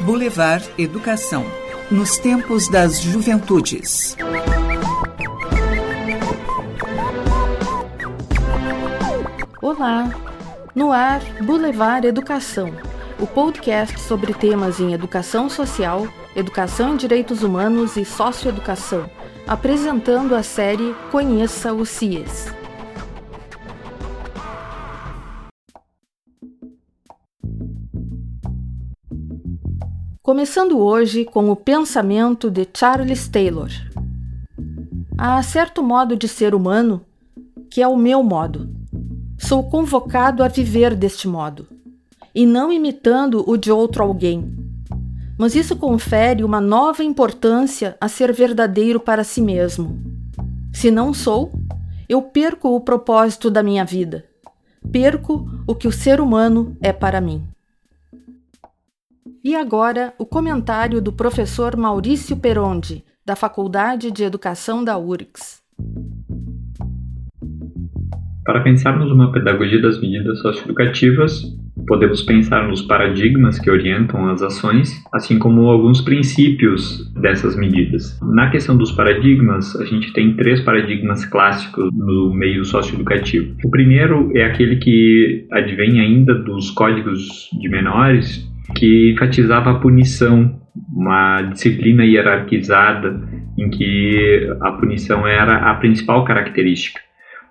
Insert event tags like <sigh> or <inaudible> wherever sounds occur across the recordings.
Boulevard Educação nos tempos das juventudes. Olá! No ar, Boulevard Educação, o podcast sobre temas em educação social, educação em direitos humanos e socioeducação, apresentando a série Conheça o CIES. Começando hoje com o pensamento de Charles Taylor. Há certo modo de ser humano que é o meu modo. Sou convocado a viver deste modo, e não imitando o de outro alguém. Mas isso confere uma nova importância a ser verdadeiro para si mesmo. Se não sou, eu perco o propósito da minha vida. Perco o que o ser humano é para mim. E agora, o comentário do professor Maurício Perondi, da Faculdade de Educação da URGS. Para pensarmos uma pedagogia das medidas socioeducativas, podemos pensar nos paradigmas que orientam as ações, assim como alguns princípios dessas medidas. Na questão dos paradigmas, a gente tem três paradigmas clássicos no meio socioeducativo. O primeiro é aquele que advém ainda dos códigos de menores, que enfatizava a punição, uma disciplina hierarquizada em que a punição era a principal característica.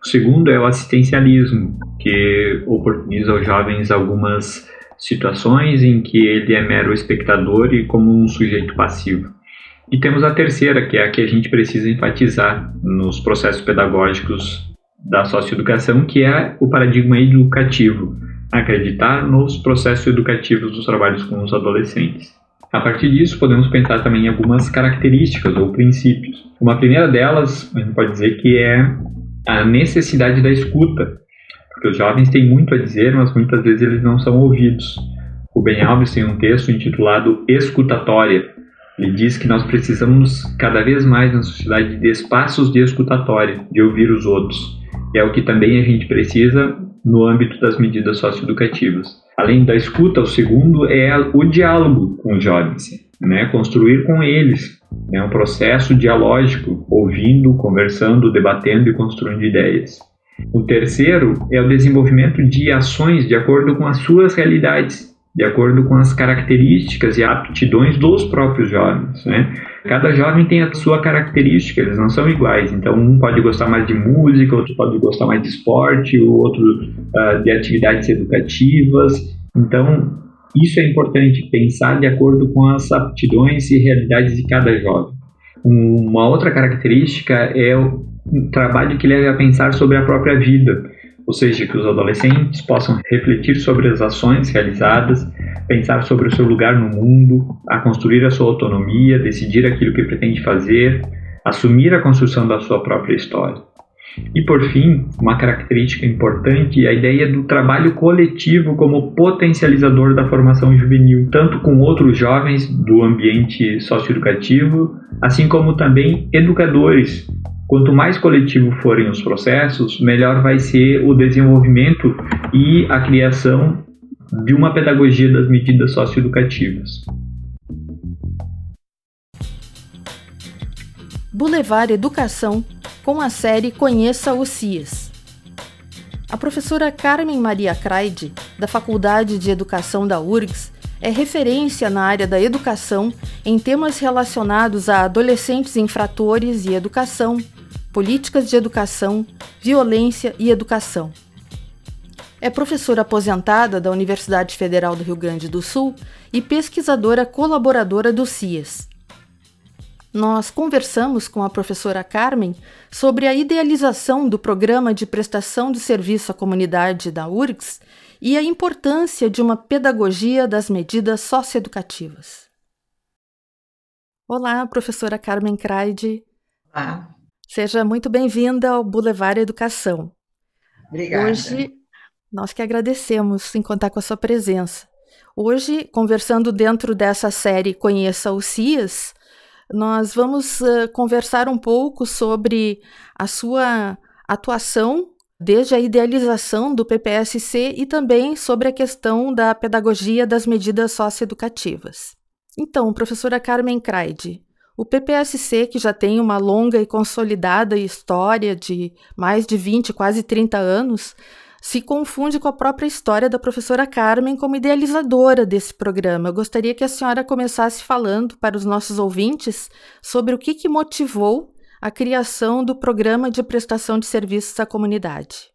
O segundo é o assistencialismo, que oportuniza aos jovens algumas situações em que ele é mero espectador e como um sujeito passivo. E temos a terceira, que é a que a gente precisa enfatizar nos processos pedagógicos da socioeducação, que é o paradigma educativo, acreditar nos processos educativos dos trabalhos com os adolescentes. A partir disso, podemos pensar também em algumas características ou princípios. Uma primeira delas, a gente pode dizer que é a necessidade da escuta, porque os jovens têm muito a dizer, mas muitas vezes eles não são ouvidos. O Ben Alves tem um texto intitulado Escutatória. Ele diz que nós precisamos cada vez mais na sociedade de espaços de escutatória, de ouvir os outros. E é o que também a gente precisa no âmbito das medidas socioeducativas. Além da escuta, o segundo é o diálogo com os jovens, né? construir com eles. É um processo dialógico, ouvindo, conversando, debatendo e construindo ideias. O terceiro é o desenvolvimento de ações de acordo com as suas realidades, de acordo com as características e aptidões dos próprios jovens. Né? Cada jovem tem a sua característica, eles não são iguais. Então, um pode gostar mais de música, outro pode gostar mais de esporte, o outro uh, de atividades educativas. Então, isso é importante, pensar de acordo com as aptidões e realidades de cada jovem. Uma outra característica é o trabalho que leve a pensar sobre a própria vida, ou seja, que os adolescentes possam refletir sobre as ações realizadas, pensar sobre o seu lugar no mundo, a construir a sua autonomia, decidir aquilo que pretende fazer, assumir a construção da sua própria história. E por fim, uma característica importante é a ideia do trabalho coletivo como potencializador da formação juvenil, tanto com outros jovens do ambiente socioeducativo, assim como também educadores. Quanto mais coletivo forem os processos, melhor vai ser o desenvolvimento e a criação de uma pedagogia das medidas socioeducativas. Boulevard Educação com a série Conheça o CIES. A professora Carmen Maria Craide, da Faculdade de Educação da URGS, é referência na área da educação em temas relacionados a adolescentes infratores e educação, políticas de educação, violência e educação. É professora aposentada da Universidade Federal do Rio Grande do Sul e pesquisadora colaboradora do CIES nós conversamos com a professora Carmen sobre a idealização do programa de prestação de serviço à comunidade da URGS e a importância de uma pedagogia das medidas socioeducativas. Olá, professora Carmen Craide. Olá. Seja muito bem-vinda ao Boulevard Educação. Obrigada. Hoje, nós que agradecemos em contar com a sua presença. Hoje, conversando dentro dessa série Conheça o CIAS, nós vamos uh, conversar um pouco sobre a sua atuação desde a idealização do PPSC e também sobre a questão da pedagogia das medidas socioeducativas. Então, professora Carmen Kraide, o PPSC, que já tem uma longa e consolidada história de mais de 20, quase 30 anos, se confunde com a própria história da professora Carmen como idealizadora desse programa. Eu gostaria que a senhora começasse falando para os nossos ouvintes sobre o que, que motivou a criação do Programa de Prestação de Serviços à Comunidade.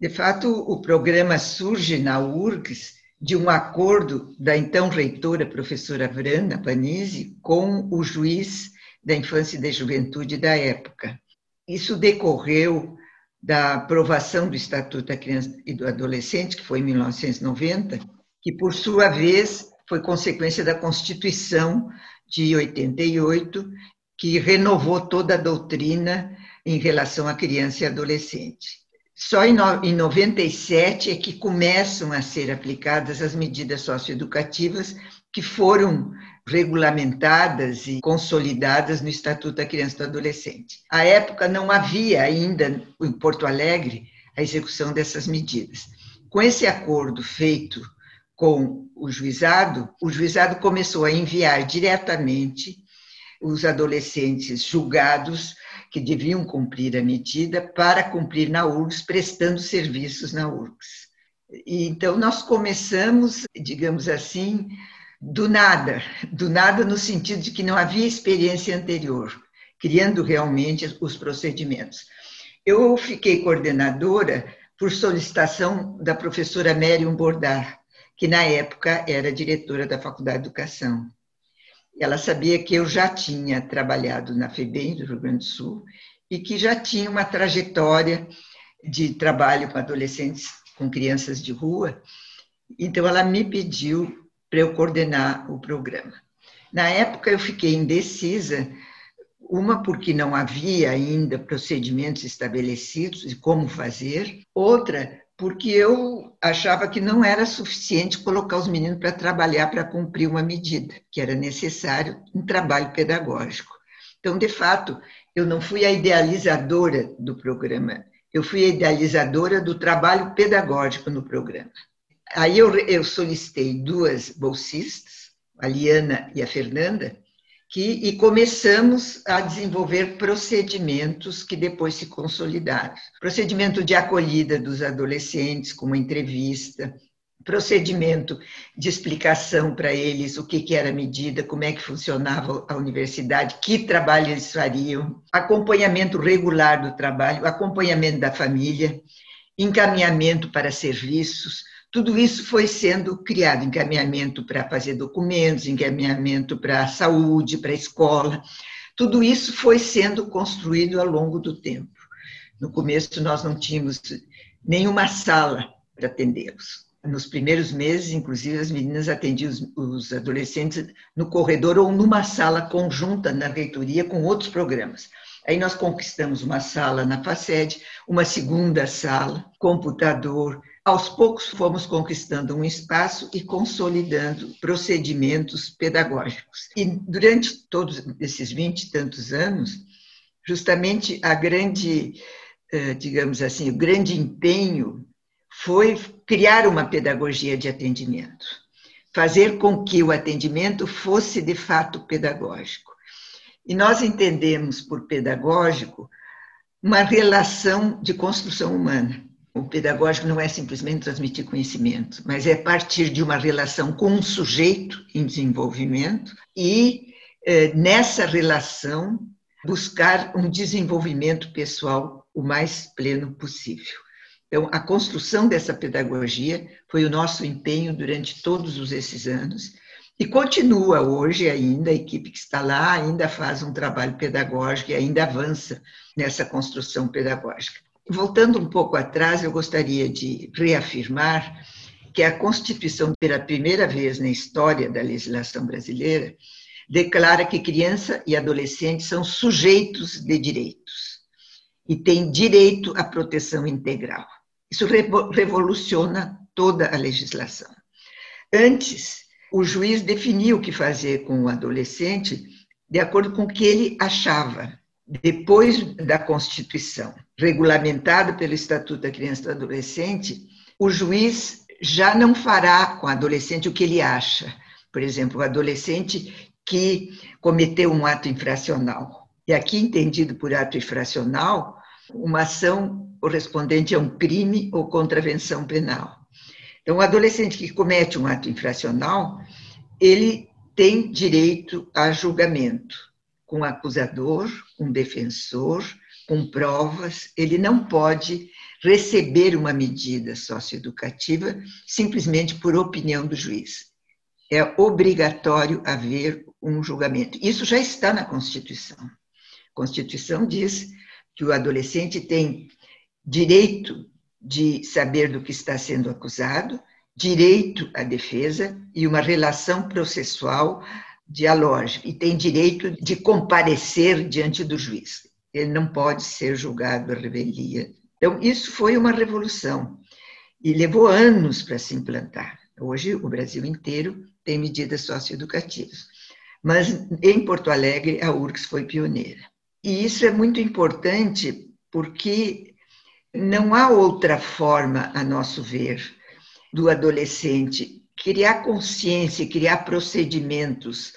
De fato, o programa surge na URGS de um acordo da então reitora, professora Vrana Panizzi, com o juiz da infância e da juventude da época. Isso decorreu da aprovação do Estatuto da Criança e do Adolescente, que foi em 1990, que, por sua vez, foi consequência da Constituição de 88, que renovou toda a doutrina em relação à criança e adolescente. Só em 97 é que começam a ser aplicadas as medidas socioeducativas que foram regulamentadas e consolidadas no Estatuto da Criança e do Adolescente. À época não havia ainda em Porto Alegre a execução dessas medidas. Com esse acordo feito com o juizado, o juizado começou a enviar diretamente os adolescentes julgados que deviam cumprir a medida para cumprir na URGS, prestando serviços na URGS. E, então, nós começamos, digamos assim, do nada, do nada no sentido de que não havia experiência anterior, criando realmente os procedimentos. Eu fiquei coordenadora por solicitação da professora Mérium Bordar, que na época era diretora da Faculdade de Educação. Ela sabia que eu já tinha trabalhado na FEBEM do Rio Grande do Sul e que já tinha uma trajetória de trabalho com adolescentes, com crianças de rua. Então, ela me pediu para eu coordenar o programa. Na época, eu fiquei indecisa, uma porque não havia ainda procedimentos estabelecidos de como fazer, outra porque eu achava que não era suficiente colocar os meninos para trabalhar para cumprir uma medida, que era necessário um trabalho pedagógico. Então, de fato, eu não fui a idealizadora do programa, eu fui a idealizadora do trabalho pedagógico no programa. Aí eu, eu solicitei duas bolsistas, a Liana e a Fernanda, que, e começamos a desenvolver procedimentos que depois se consolidaram. Procedimento de acolhida dos adolescentes, como entrevista, procedimento de explicação para eles o que, que era a medida, como é que funcionava a universidade, que trabalho eles fariam, acompanhamento regular do trabalho, acompanhamento da família, encaminhamento para serviços, tudo isso foi sendo criado, encaminhamento para fazer documentos, encaminhamento para a saúde, para a escola. Tudo isso foi sendo construído ao longo do tempo. No começo, nós não tínhamos nenhuma sala para atendê-los. Nos primeiros meses, inclusive, as meninas atendiam os, os adolescentes no corredor ou numa sala conjunta na reitoria com outros programas. Aí nós conquistamos uma sala na FACED, uma segunda sala, computador, aos poucos fomos conquistando um espaço e consolidando procedimentos pedagógicos. E durante todos esses vinte e tantos anos, justamente a grande, eh, digamos assim, o grande empenho foi criar uma pedagogia de atendimento, fazer com que o atendimento fosse de fato pedagógico. E nós entendemos por pedagógico uma relação de construção humana o pedagógico não é simplesmente transmitir conhecimento, mas é partir de uma relação com um sujeito em desenvolvimento e, eh, nessa relação, buscar um desenvolvimento pessoal o mais pleno possível. Então, a construção dessa pedagogia foi o nosso empenho durante todos esses anos e continua hoje ainda, a equipe que está lá ainda faz um trabalho pedagógico e ainda avança nessa construção pedagógica. Voltando um pouco atrás, eu gostaria de reafirmar que a Constituição, pela primeira vez na história da legislação brasileira, declara que criança e adolescente são sujeitos de direitos e têm direito à proteção integral. Isso revoluciona toda a legislação. Antes, o juiz definia o que fazer com o adolescente de acordo com o que ele achava depois da Constituição, regulamentado pelo Estatuto da Criança e do Adolescente, o juiz já não fará com o adolescente o que ele acha. Por exemplo, o adolescente que cometeu um ato infracional. E aqui, entendido por ato infracional, uma ação correspondente a um crime ou contravenção penal. Então, o adolescente que comete um ato infracional, ele tem direito a julgamento com acusador, com defensor, com provas. Ele não pode receber uma medida socioeducativa simplesmente por opinião do juiz. É obrigatório haver um julgamento. Isso já está na Constituição. A Constituição diz que o adolescente tem direito de saber do que está sendo acusado, direito à defesa e uma relação processual dialógica, e tem direito de comparecer diante do juiz. Ele não pode ser julgado a revelia então, isso foi uma revolução e levou anos para se implantar. Hoje, o Brasil inteiro tem medidas socioeducativas. Mas em Porto Alegre, a URCS foi pioneira. E isso é muito importante porque não há outra forma, a nosso ver, do adolescente criar consciência, criar procedimentos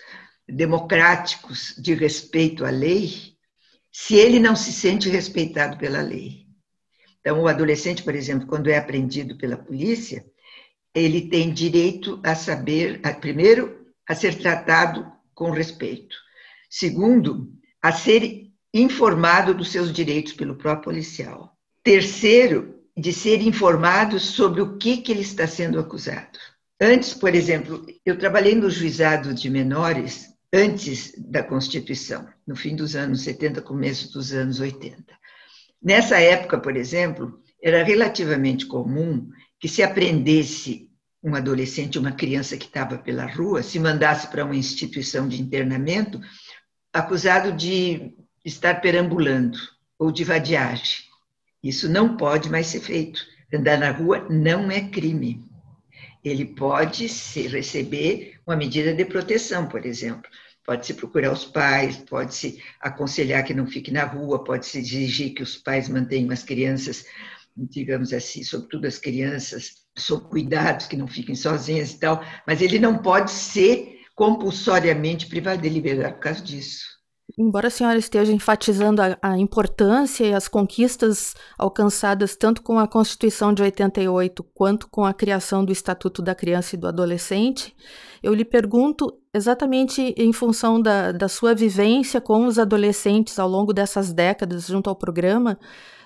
democráticos de respeito à lei, se ele não se sente respeitado pela lei. Então, o adolescente, por exemplo, quando é apreendido pela polícia, ele tem direito a saber, a, primeiro, a ser tratado com respeito. Segundo, a ser informado dos seus direitos pelo próprio policial. Terceiro, de ser informado sobre o que, que ele está sendo acusado. Antes, por exemplo, eu trabalhei no juizado de menores antes da Constituição, no fim dos anos 70, começo dos anos 80. Nessa época, por exemplo, era relativamente comum que se aprendesse um adolescente, uma criança que estava pela rua, se mandasse para uma instituição de internamento, acusado de estar perambulando ou de vadiagem. Isso não pode mais ser feito. Andar na rua não é crime. Ele pode se receber uma medida de proteção, por exemplo, Pode-se procurar os pais, pode-se aconselhar que não fique na rua, pode-se exigir que os pais mantenham as crianças, digamos assim, sobretudo as crianças, sob cuidados, que não fiquem sozinhas e tal, mas ele não pode ser compulsoriamente privado de liberdade por causa disso. Embora a senhora esteja enfatizando a, a, importância e as conquistas alcançadas tanto com a Constituição de 88 quanto com a criação do Estatuto da Criança e do Adolescente, eu lhe pergunto exatamente em função da, da sua vivência com os adolescentes ao longo dessas décadas junto ao programa,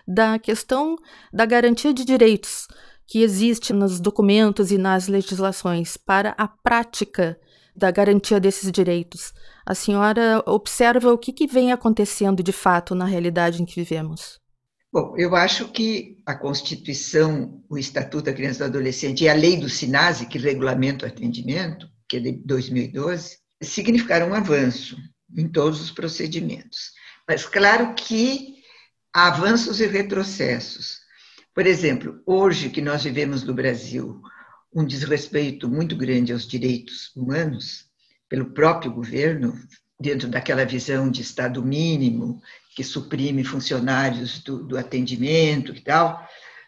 da questão da garantia de direitos que existe nos documentos e nas legislações para a prática da garantia desses direitos. A senhora observa o que, que vem acontecendo de fato na realidade em que vivemos? Bom, eu acho que a Constituição, o Estatuto da Criança e do Adolescente e a lei do SINASE, que regulamenta o atendimento, que é de 2012, significaram um avanço em todos os procedimentos. Mas claro que há avanços e retrocessos. Por exemplo, hoje que nós vivemos no Brasil um desrespeito muito grande aos direitos humanos pelo próprio governo, dentro daquela visão de Estado mínimo, que suprime funcionários do, do atendimento e tal,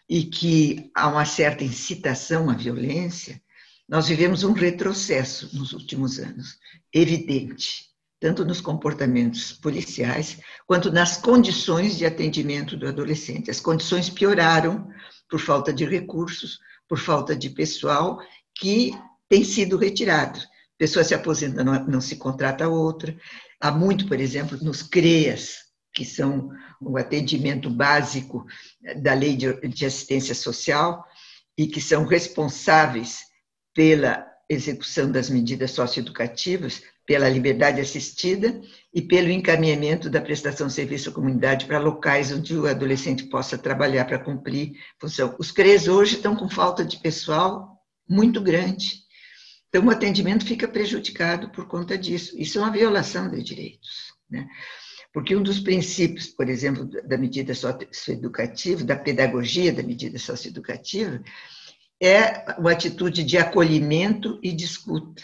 e que há uma certa incitação à violência, nós vivemos um retrocesso nos últimos anos, evidente, tanto nos comportamentos policiais quanto nas condições de atendimento do adolescente. As condições pioraram por falta de recursos, por falta de pessoal que tem sido retirado. Pessoa se aposenta, não, não se contrata outra. Há muito, por exemplo, nos CREAS, que são o atendimento básico da lei de, de assistência social e que são responsáveis pela execução das medidas socioeducativas, pela liberdade assistida e pelo encaminhamento da prestação de serviço à comunidade para locais onde o adolescente possa trabalhar para cumprir função. Os CREs hoje estão com falta de pessoal muito grande. Então, o atendimento fica prejudicado por conta disso. Isso é uma violação de direitos. Né? Porque um dos princípios, por exemplo, da medida socioeducativa, da pedagogia da medida socioeducativa, é uma atitude de acolhimento e de escuta,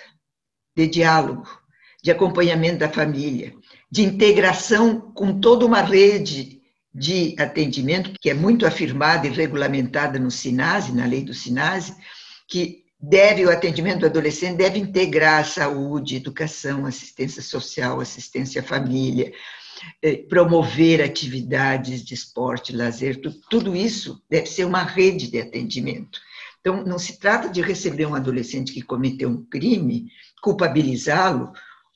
de diálogo, de acompanhamento da família, de integração com toda uma rede de atendimento, que é muito afirmada e regulamentada no SINASE, na lei do SINASE, que deve, o atendimento do adolescente deve integrar saúde, educação, assistência social, assistência à família, eh, promover atividades de esporte, lazer, tudo isso deve ser uma rede de atendimento. Então, não se trata de receber um adolescente que cometeu um crime, culpabilizá-lo,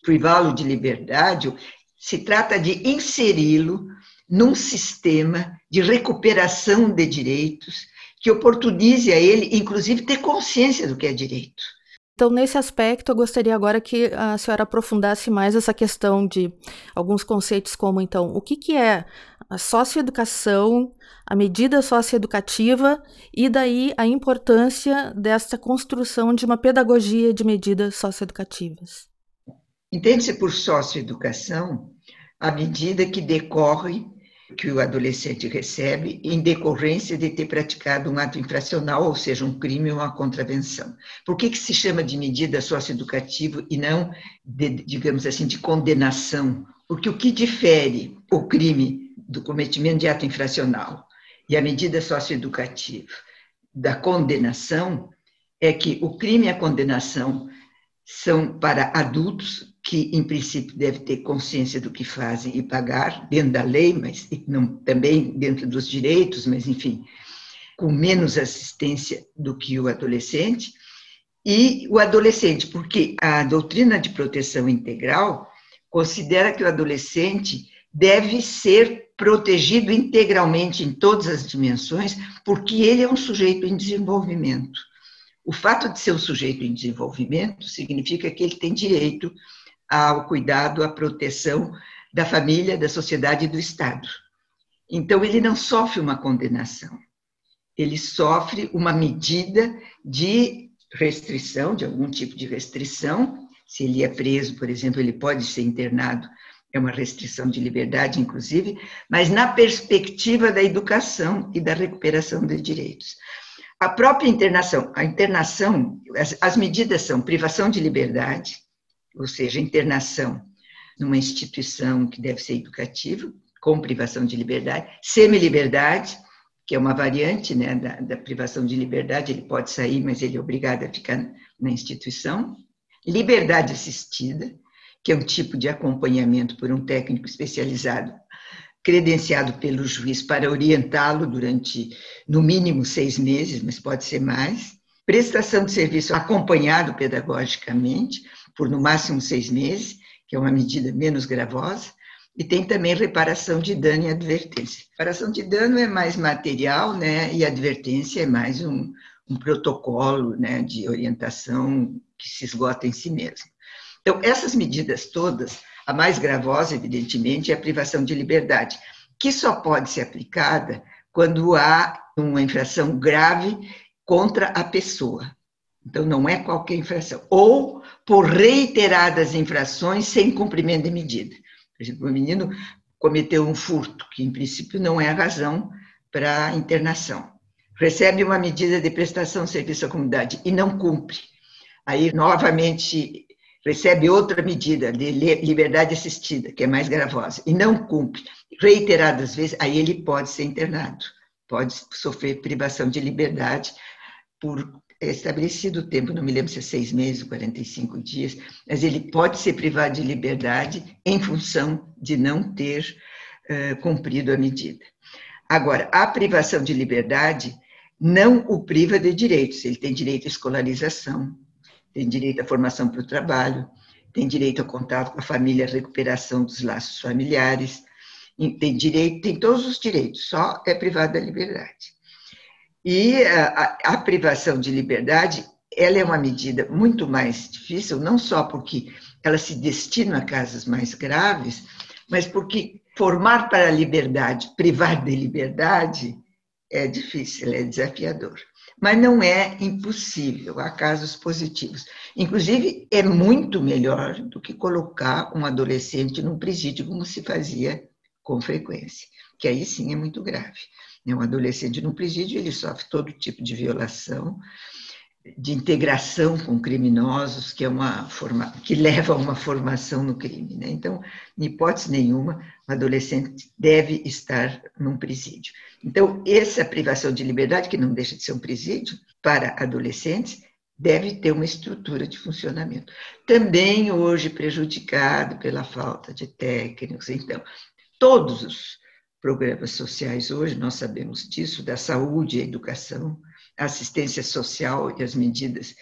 privá-lo de liberdade, se trata de inseri-lo num sistema de recuperação de direitos que oportunize a ele, inclusive, ter consciência do que é direito. Então, nesse aspecto, eu gostaria agora que a senhora aprofundasse mais essa questão de alguns conceitos como, então, o que, que é a socioeducação, a medida socioeducativa e daí a importância desta construção de uma pedagogia de medidas socioeducativas. Entende-se por socioeducação a medida que decorre que o adolescente recebe em decorrência de ter praticado um ato infracional, ou seja, um crime ou uma contravenção. Por que, que se chama de medida socioeducativa e não, de, digamos assim, de condenação? Porque o que difere o crime do cometimento de ato infracional e a medida socioeducativa da condenação é que o crime e a condenação são para adultos que, em princípio, devem ter consciência do que fazem e pagar, dentro da lei, mas não, também dentro dos direitos, mas, enfim, com menos assistência do que o adolescente. E o adolescente, porque a doutrina de proteção integral considera que o adolescente deve ser protegido integralmente em todas as dimensões, porque ele é um sujeito em desenvolvimento. O fato de ser um sujeito em desenvolvimento significa que ele tem direito ao cuidado, à proteção da família, da sociedade e do Estado. Então, ele não sofre uma condenação, ele sofre uma medida de restrição, de algum tipo de restrição. Se ele é preso, por exemplo, ele pode ser internado, é uma restrição de liberdade, inclusive, mas na perspectiva da educação e da recuperação de direitos. A própria internação, a internação, as, as medidas são privação de liberdade, ou seja, internação numa instituição que deve ser educativa, com privação de liberdade, semi-liberdade, que é uma variante né, da, da, privação de liberdade, ele pode sair, mas ele é obrigado a ficar na instituição. Liberdade assistida, que é um tipo de acompanhamento por um técnico especializado credenciado pelo juiz para orientá-lo durante, no mínimo, seis meses, mas pode ser mais. Prestação de serviço acompanhado pedagogicamente, por no máximo seis meses, que é uma medida menos gravosa. E tem também reparação de dano e advertência. Reparação de dano é mais material, né? E advertência é mais um, um protocolo né, de orientação que se esgota em si mesmo. Então, essas medidas todas a mais gravosa, evidentemente, é a privação de liberdade, que só pode ser aplicada quando há uma infração grave contra a pessoa. Então, não é qualquer infração. Ou por reiteradas infrações sem cumprimento de medida. Por exemplo, o menino cometeu um furto, que em princípio não é a razão para internação. Recebe uma medida de prestação de serviço à comunidade e não cumpre. Aí, novamente, recebe outra medida de liberdade assistida, que é mais gravosa, e não cumpre reiteradas vezes, aí ele pode ser internado, pode sofrer privação de liberdade por estabelecido tempo, não me lembro se é seis meses, 45 dias, mas ele pode ser privado de liberdade em função de não ter uh, cumprido a medida. Agora, a privação de liberdade não o priva de direitos, ele tem direito à escolarização, tem direito à formação para o trabalho, tem direito ao contato com a família, à recuperação dos laços familiares, tem direito, tem todos os direitos, só é privado da liberdade. E a, a, privação de liberdade, ela é uma medida muito mais difícil, não só porque ela se destina a casos mais graves, mas porque formar para a liberdade, privar de liberdade, é difícil, é desafiador mas não é impossível, há casos positivos. Inclusive, é muito melhor do que colocar um adolescente num presídio, como se fazia com frequência, que aí sim é muito grave. Né? Um adolescente num presídio, ele sofre todo tipo de violação, de integração com criminosos, que é uma forma que leva a uma formação no crime. Né? Então, em hipótese nenhuma, o adolescente deve estar num presídio. Então, essa privação de liberdade, que não deixa de ser um presídio para adolescentes, deve ter uma estrutura de funcionamento. Também hoje prejudicado pela falta de técnicos. Então, todos os programas sociais hoje, nós sabemos disso, da saúde e educação, assistência social e as medidas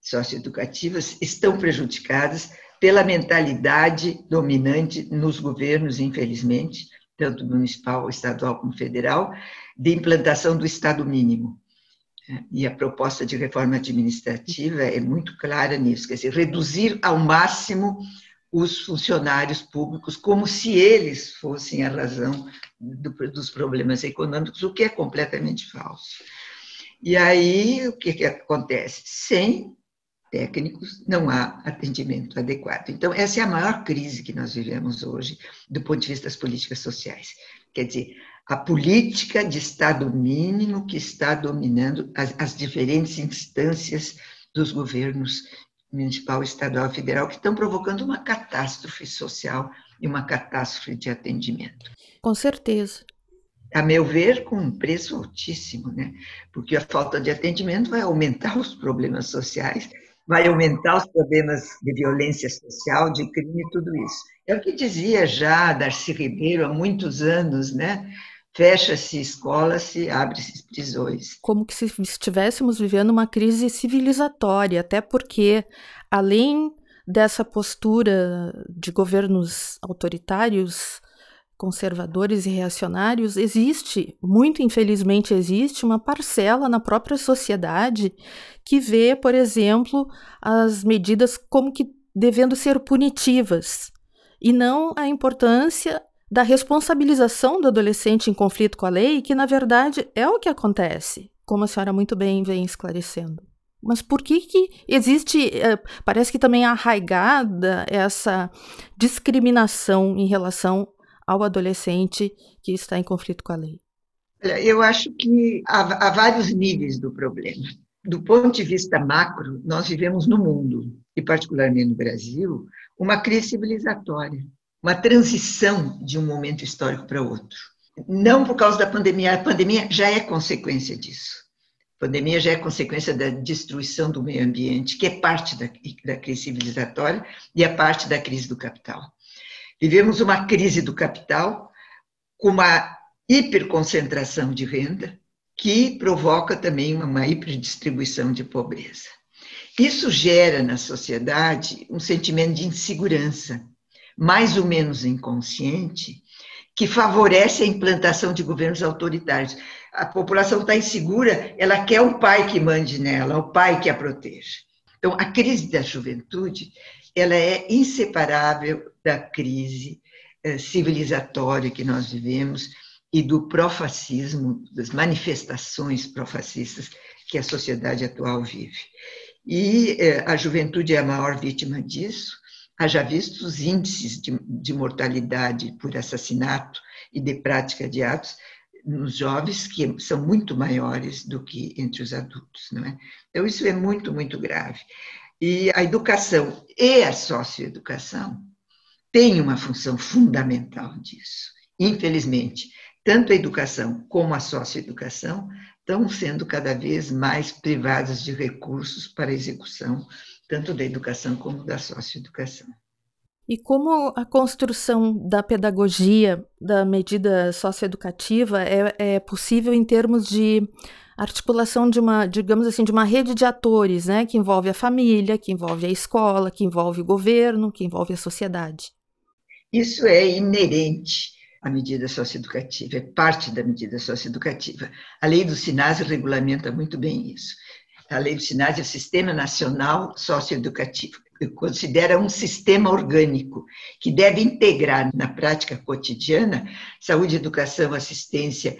socioeducativas estão prejudicadas pela mentalidade dominante nos governos, infelizmente, tanto municipal, estadual como federal, de implantação do Estado mínimo. E a proposta de reforma administrativa é muito clara nisso, quer dizer, reduzir ao máximo os funcionários públicos como se eles fossem a razão do, dos problemas econômicos, o que é completamente falso. E aí, o que, que acontece? Sem técnicos, não há atendimento adequado. Então, essa é a maior crise que nós vivemos hoje, do ponto de vista das políticas sociais. Quer dizer, a política de Estado mínimo que está dominando as, as diferentes instâncias dos governos municipal, estadual e federal, que estão provocando uma catástrofe social e uma catástrofe de atendimento. Com certeza a meu ver, com um preço altíssimo, né? Porque a falta de atendimento vai aumentar <laughs> os problemas sociais, vai aumentar os problemas de violência social, de crime tudo isso. É o que dizia já Darcy Ribeiro há muitos anos, né? Fecha-se escola-se, abre-se prisões. Como que se estivéssemos vivendo uma crise civilizatória, até porque, além dessa postura de governos autoritários, conservadores e reacionários, existe, muito infelizmente existe, uma parcela na própria sociedade que vê, por exemplo, as medidas como que devendo ser punitivas e não a importância da responsabilização do adolescente em conflito com a lei, que na verdade é o que acontece, como a senhora muito bem vem esclarecendo. Mas por que, que existe, eh, parece que também arraigada essa discriminação em relação ao adolescente que está em conflito com a lei? Eu acho que há, há vários níveis do problema. Do ponto de vista macro, nós vivemos no mundo, e particularmente no Brasil, uma crise civilizatória, uma transição de um momento histórico para outro. Não por causa da pandemia, a pandemia já é consequência disso. A pandemia já é consequência da destruição do meio ambiente, que é parte da, da crise civilizatória e é parte da crise do capital. Vivemos uma crise do capital, com uma hiperconcentração de renda, que provoca também uma hiperdistribuição de pobreza. Isso gera na sociedade um sentimento de insegurança, mais ou menos inconsciente, que favorece a implantação de governos autoritários. A população está insegura, ela quer o pai que mande nela, o pai que a proteja. Então, a crise da juventude ela é inseparável da crise eh, civilizatória que nós vivemos e do profascismo, das manifestações profascistas que a sociedade atual vive. E eh, a juventude é a maior vítima disso. Haja visto os índices de, de mortalidade por assassinato e de prática de atos nos jovens que são muito maiores do que entre os adultos, não é? Então isso é muito muito grave. E a educação e a socioeducação têm uma função fundamental disso. Infelizmente, tanto a educação como a socioeducação estão sendo cada vez mais privadas de recursos para a execução, tanto da educação como da socioeducação. E como a construção da pedagogia da medida socioeducativa é, é possível em termos de articulação de uma, digamos assim, de uma rede de atores, né, que envolve a família, que envolve a escola, que envolve o governo, que envolve a sociedade. Isso é inerente à medida socioeducativa, é parte da medida socioeducativa. A lei do SINASE regulamenta muito bem isso. A lei do SINASE é o Sistema Nacional Socioeducativo considera um sistema orgânico que deve integrar na prática cotidiana saúde, educação, assistência,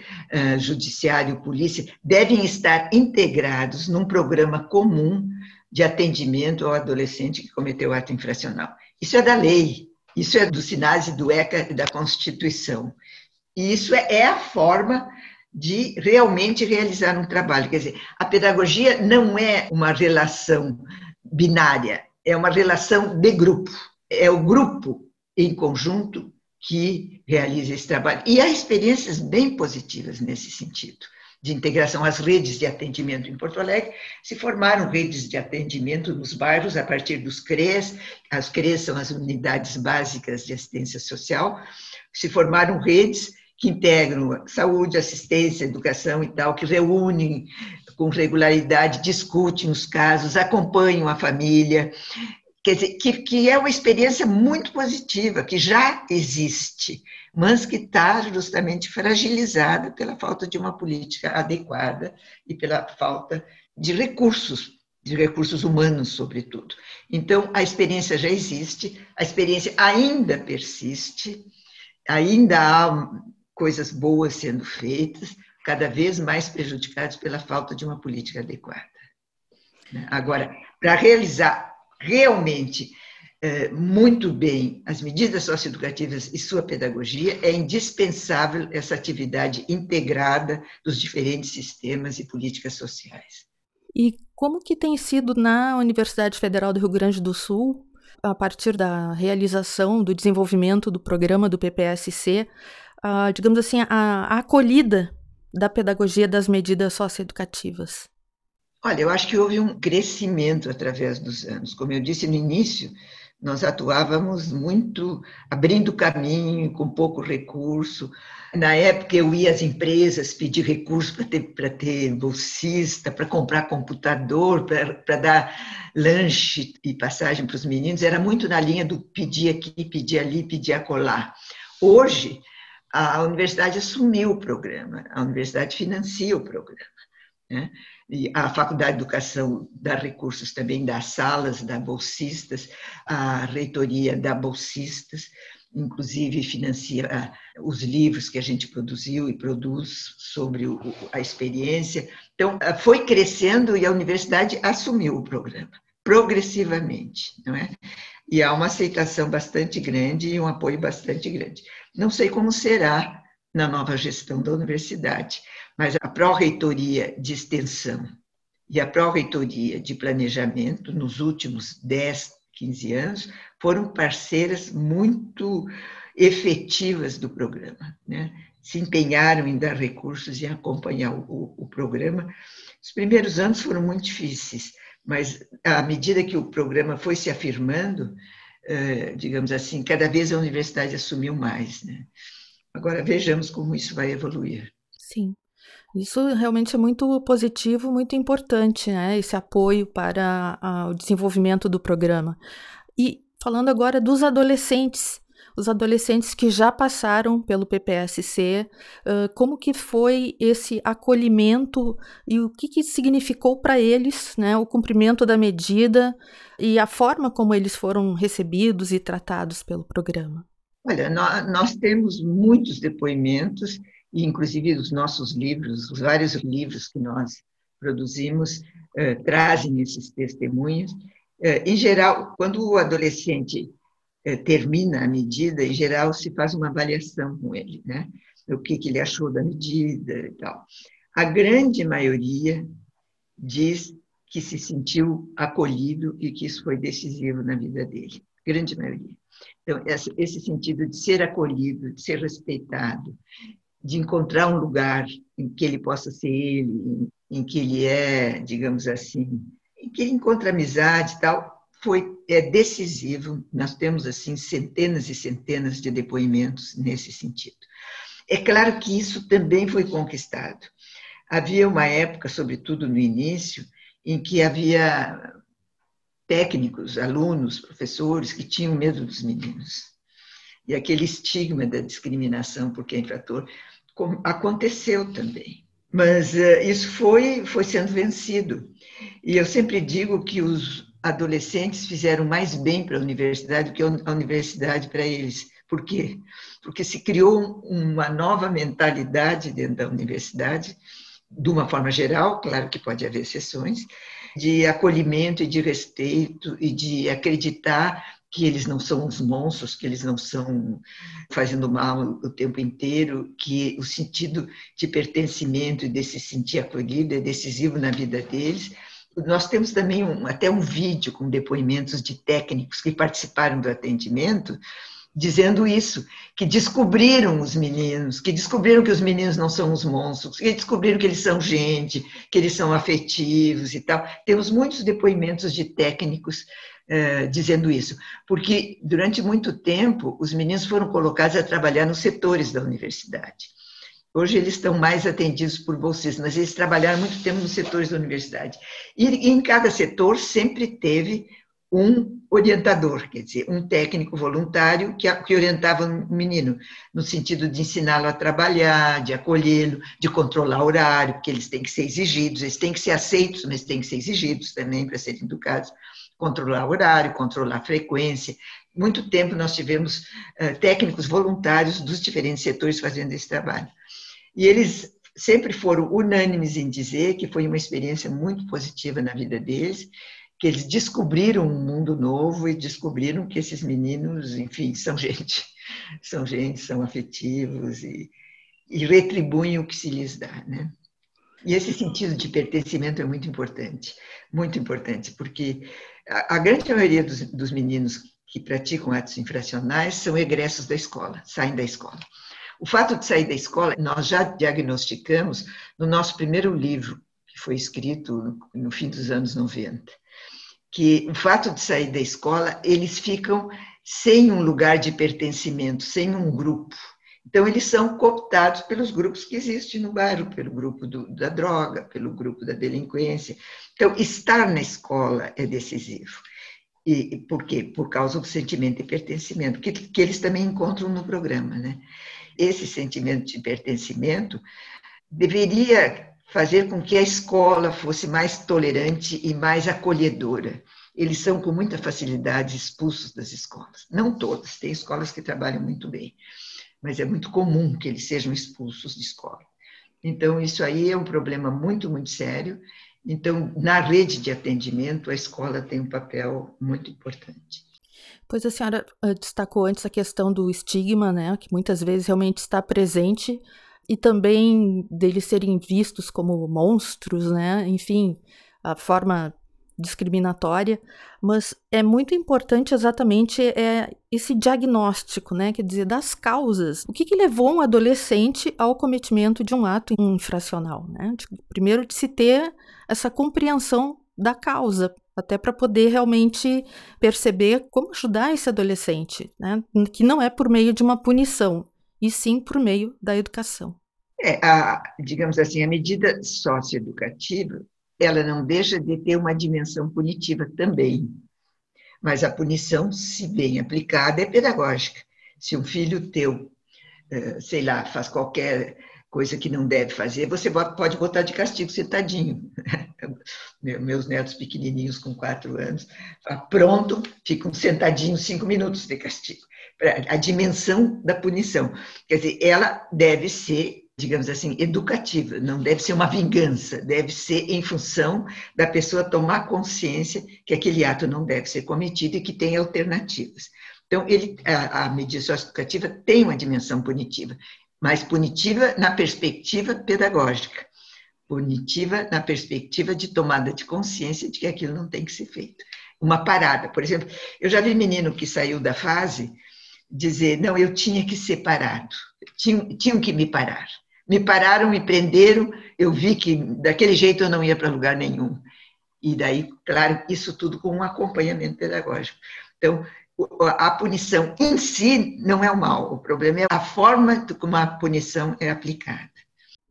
judiciário, polícia, devem estar integrados num programa comum de atendimento ao adolescente que cometeu ato infracional. Isso é da lei, isso é do SINASE, do ECA e da Constituição. E isso é, é a forma de realmente realizar um trabalho. Quer dizer, a pedagogia não é uma relação binária, é uma relação de grupo. É o grupo em conjunto que realiza esse trabalho. E há experiências bem positivas nesse sentido, de integração às redes de atendimento em Porto Alegre. Se formaram redes de atendimento nos bairros a partir dos CREs, as CREs são as unidades básicas de assistência social. Se formaram redes que integram saúde, assistência, educação e tal, que reúnem com regularidade, discutem os casos, acompanham a família, quer dizer, que, que é uma experiência muito positiva, que já existe, mas que está justamente fragilizada pela falta de uma política adequada e pela falta de recursos, de recursos humanos, sobretudo. Então, a experiência já existe, a experiência ainda persiste, ainda há coisas boas sendo feitas, cada vez mais prejudicados pela falta de uma política adequada. Né? Agora, para realizar realmente é, muito bem as medidas socioeducativas e sua pedagogia, é indispensável essa atividade integrada dos diferentes sistemas e políticas sociais. E como que tem sido na Universidade Federal do Rio Grande do Sul, a partir da realização do desenvolvimento do programa do PPSC, a, digamos assim, a, a acolhida da pedagogia das medidas socioeducativas? Olha, eu acho que houve um crescimento através dos anos. Como eu disse no início, nós atuávamos muito abrindo caminho, com pouco recurso. Na época, eu ia às empresas pedir recurso para ter, ter bolsista, para comprar computador, para dar lanche e passagem para os meninos. Era muito na linha do pedir aqui, pedir ali, pedir acolá. Hoje, a universidade assumiu o programa, a universidade financia o programa. Né? E a Faculdade de Educação dá recursos também, dá salas, dá bolsistas, a reitoria dá bolsistas, inclusive financia os livros que a gente produziu e produz sobre a experiência. Então, foi crescendo e a universidade assumiu o programa, progressivamente, não é? E há uma aceitação bastante grande e um apoio bastante grande. Não sei como será na nova gestão da universidade, mas a pró-reitoria de extensão e a pró-reitoria de planejamento, nos últimos 10, 15 anos, foram parceiras muito efetivas do programa, né? se empenharam em dar recursos e acompanhar o, o, programa. Os primeiros anos foram muito difíceis, mas à medida que o programa foi se afirmando, eh, digamos assim, cada vez a universidade assumiu mais. Né? Agora vejamos como isso vai evoluir. Sim. Isso realmente é muito positivo, muito importante, né? Esse apoio para a, o desenvolvimento do programa. E falando agora dos adolescentes, os adolescentes que já passaram pelo PPSC, uh, como que foi esse acolhimento e o que, que significou para eles né, o cumprimento da medida e a forma como eles foram recebidos e tratados pelo programa? Olha, nós, temos muitos depoimentos, e inclusive os nossos livros, os vários livros que nós produzimos, eh, trazem esses testemunhos. Eh, em geral, quando o adolescente termina a medida, em geral se faz uma avaliação com ele, né? O que, que ele achou da medida e tal. A grande maioria diz que se sentiu acolhido e que isso foi decisivo na vida dele. Grande maioria. Então, esse sentido de ser acolhido, de ser respeitado, de encontrar um lugar em que ele possa ser ele, em que ele é, digamos assim, em que ele encontra amizade e tal, foi é decisivo. Nós temos assim centenas e centenas de depoimentos nesse sentido. É claro que isso também foi conquistado. Havia uma época, sobretudo no início, em que havia técnicos, alunos, professores que tinham medo dos meninos. E aquele estigma da discriminação por quem é infrator aconteceu também. Mas uh, isso foi, foi sendo vencido. E eu sempre digo que os adolescentes fizeram mais bem para a universidade do que a universidade para eles. Por quê? Porque se criou uma nova mentalidade dentro da universidade, de uma forma geral, claro que pode haver exceções, de acolhimento e de respeito e de acreditar que eles não são os monstros, que eles não são fazendo mal o tempo inteiro, que o sentido de pertencimento e desse sentir acolhido é decisivo na vida deles. Nós temos também um, até um vídeo com depoimentos de técnicos que participaram do atendimento, dizendo isso, que descobriram os meninos, que descobriram que os meninos não são os monstros, que descobriram que eles são gente, que eles são afetivos e tal. Temos muitos depoimentos de técnicos uh, dizendo isso, porque durante muito tempo os meninos foram colocados a trabalhar nos setores da universidade. Hoje eles estão mais atendidos por bolsistas, mas eles trabalharam muito tempo nos setores da universidade. E, em cada setor sempre teve um orientador, quer dizer, um técnico voluntário que, que orientava o menino, no sentido de ensiná-lo a trabalhar, de acolhê-lo, de controlar o horário, porque eles têm que ser exigidos, eles têm que ser aceitos, mas têm que ser exigidos também para serem educados, controlar o horário, controlar a frequência. Muito tempo nós tivemos uh, técnicos voluntários dos diferentes setores fazendo esse trabalho. E eles sempre foram unânimes em dizer que foi uma experiência muito positiva na vida deles que eles descobriram um mundo novo e descobriram que esses meninos, enfim, são <laughs> gente, são gente, são afetivos e, e retribuem o que se lhes dá, né? E esse sentido de pertencimento é muito importante, muito importante, porque a, a grande maioria dos, dos meninos que praticam atos infracionais são egressos da escola, saem da escola. O fato de sair da escola, nós já diagnosticamos no nosso primeiro livro, que foi escrito no fim dos anos 90 que o fato de sair da escola, eles ficam sem um lugar de pertencimento, sem um grupo. Então, eles são cooptados pelos grupos que existem no bairro, pelo grupo do, da droga, pelo grupo da delinquência. Então, estar na escola é decisivo. E por quê? Por causa do sentimento de pertencimento, que, que eles também encontram no programa. Né? Esse sentimento de pertencimento deveria fazer com que a escola fosse mais tolerante e mais acolhedora. Eles são com muita facilidade expulsos das escolas. Não todas, tem escolas que trabalham muito bem, mas é muito comum que eles sejam expulsos de escola. Então, isso aí é um problema muito, muito sério. Então, na rede de atendimento, a escola tem um papel muito importante. Pois a senhora eh, destacou antes a questão do estigma, né, que muitas vezes realmente está presente e também deles serem vistos como monstros, né? Enfim, a forma discriminatória, mas é muito importante exatamente é, esse diagnóstico, né? Quer dizer, das causas. O que, que levou um adolescente ao cometimento de um ato infracional, né? De, primeiro de se ter essa compreensão da causa, até para poder realmente perceber como ajudar esse adolescente, né? Que não é por meio de uma punição, e sim por meio da educação. É, a, digamos assim, a medida socioeducativa, ela não deixa de ter uma dimensão punitiva também. Mas a punição, se bem aplicada, é pedagógica. Se um filho teu, eh, sei lá, faz qualquer coisa que não deve fazer, você pode botar de castigo sentadinho. <laughs> Meus netos pequenininhos com quatro anos, pronto, ficam sentadinhos cinco minutos de castigo a dimensão da punição. Quer dizer, ela deve ser, digamos assim, educativa, não deve ser uma vingança, deve ser em função da pessoa tomar consciência que aquele ato não deve ser cometido e que tem alternativas. Então, ele, a, a medida socioeducativa tem uma dimensão punitiva, mas punitiva na perspectiva pedagógica, punitiva na perspectiva de tomada de consciência de que aquilo não tem que ser feito. Uma parada, por exemplo, eu já vi menino que saiu da fase dizer, não, eu tinha que ser parado, tinham, tinham que me parar. Me pararam, me prenderam, eu vi que daquele jeito eu não ia para lugar nenhum. E daí, claro, isso tudo com um acompanhamento pedagógico. Então, a punição em si não é o mal, o problema é a forma como a punição é aplicada.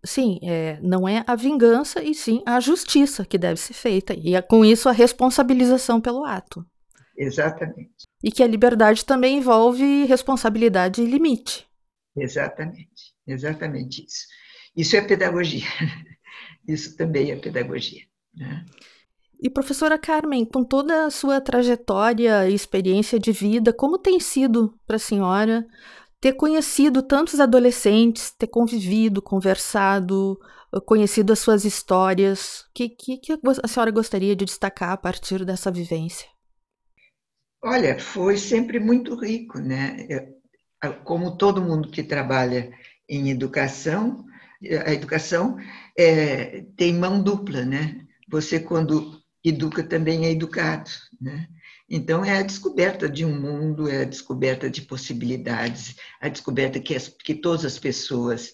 Sim, é, não é a vingança, e sim a justiça que deve ser feita, e é, com isso a responsabilização pelo ato. Exatamente. E que a liberdade também envolve responsabilidade e limite. Exatamente, exatamente isso. Isso é pedagogia. <laughs> Isso também é pedagogia. Né? E professora Carmen, com toda a sua trajetória e experiência de vida, como tem sido para a senhora ter conhecido tantos adolescentes, ter convivido, conversado, conhecido as suas histórias? O que, que, que a senhora gostaria de destacar a partir dessa vivência? Olha, foi sempre muito rico, né? Como todo mundo que trabalha em educação, a educação é, tem mão dupla, né? Você, quando educa, também é educado, né? Então, é a descoberta de um mundo, é a descoberta de possibilidades, a descoberta que, as, que todas as pessoas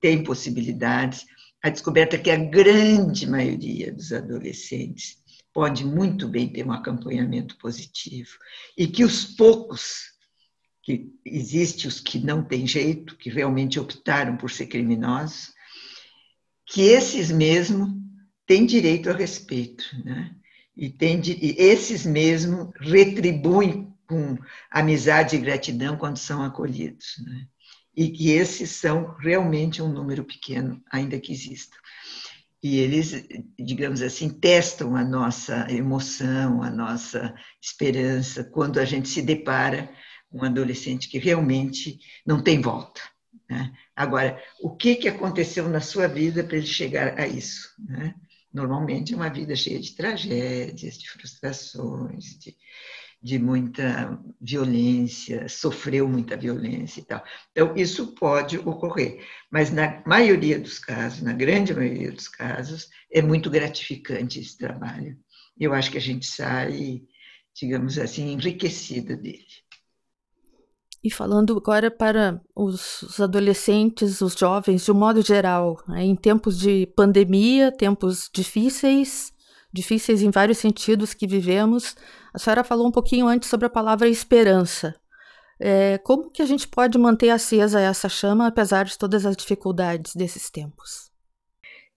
têm possibilidades, a descoberta que a grande maioria dos adolescentes pode muito bem ter um acompanhamento positivo e que os poucos que existem os que não têm jeito, que realmente optaram por ser criminosos, que esses mesmo têm direito a respeito, né? E, tem, e esses mesmo retribuem com amizade e gratidão quando são acolhidos, né? E que esses são realmente um número pequeno, ainda que existam. E eles, digamos assim, testam a nossa emoção, a nossa esperança, quando a gente se depara com um adolescente que realmente não tem volta. Né? Agora, o que, que aconteceu na sua vida para ele chegar a isso? Né? Normalmente é uma vida cheia de tragédias, de frustrações, de, de muita violência, sofreu muita violência e tal. Então, isso pode ocorrer, mas na maioria dos casos, na grande maioria dos casos, é muito gratificante esse trabalho. Eu acho que a gente sai, digamos assim, enriquecida dele. E falando agora para os, adolescentes, os jovens, de um modo geral, né, em tempos de pandemia, tempos difíceis, difíceis em vários sentidos que vivemos, a senhora falou um pouquinho antes sobre a palavra esperança. É, como que a gente pode manter acesa essa chama, apesar de todas as dificuldades desses tempos?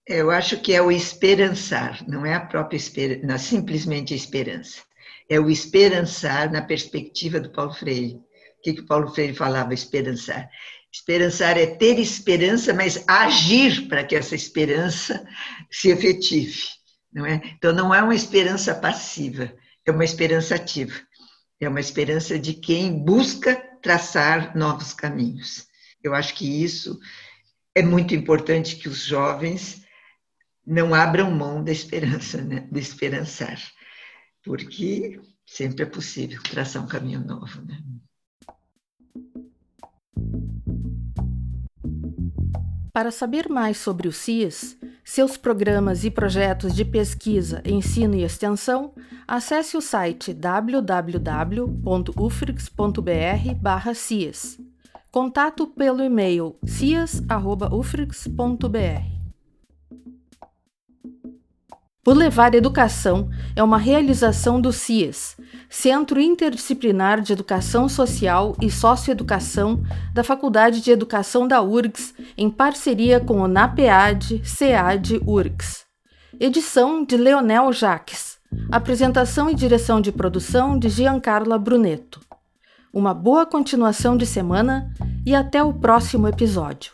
Eu acho que é o esperançar, não é a própria esperança, não, simplesmente a esperança. É o esperançar na perspectiva do Paulo Freire que, que Paulo Freire falava, esperançar? Esperançar é ter esperança, mas agir para que essa esperança se efetive. Não é? Então, não é uma esperança passiva, é uma esperança ativa. É uma esperança de quem busca traçar novos caminhos. Eu acho que isso é muito importante que os jovens não abram mão da esperança, né? do esperançar, porque sempre é possível traçar um caminho novo. Né? Para saber mais sobre o CIS, seus programas e projetos de pesquisa, ensino e extensão, acesse o site www.ufrix.br/cias. Contato pelo e-mail cias@ufrix.br. O Levar Educação é uma realização do CIES, Centro Interdisciplinar de Educação Social e Socioeducação da Faculdade de Educação da URGS, em parceria com o NAPEAD, SEAD URGS. Edição de Leonel Jaques. Apresentação e direção de produção de Giancarla Brunetto. Uma boa continuação de semana e até o próximo episódio.